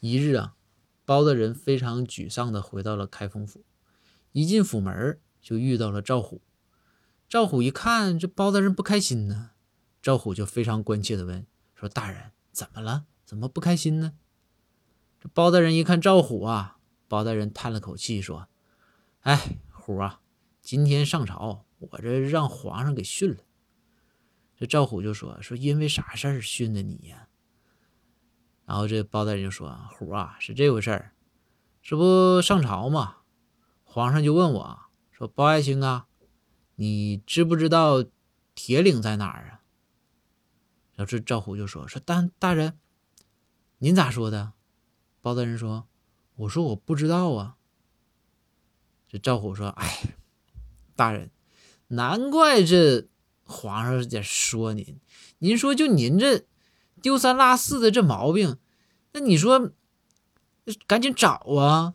一日啊，包大人非常沮丧地回到了开封府。一进府门，就遇到了赵虎。赵虎一看这包大人不开心呢，赵虎就非常关切地问：“说大人怎么了？怎么不开心呢？”这包大人一看赵虎啊，包大人叹了口气说：“哎，虎啊，今天上朝，我这让皇上给训了。”这赵虎就说：“说因为啥事儿训的你呀？”然后这包大人就说：“虎啊，是这回事儿，这不上朝嘛，皇上就问我说，包爱卿啊，你知不知道铁岭在哪儿啊？”然后这赵虎就说：“说大大人，您咋说的？”包大人说：“我说我不知道啊。”这赵虎说：“哎，大人，难怪这皇上在说您，您说就您这。”丢三落四的这毛病，那你说赶紧找啊！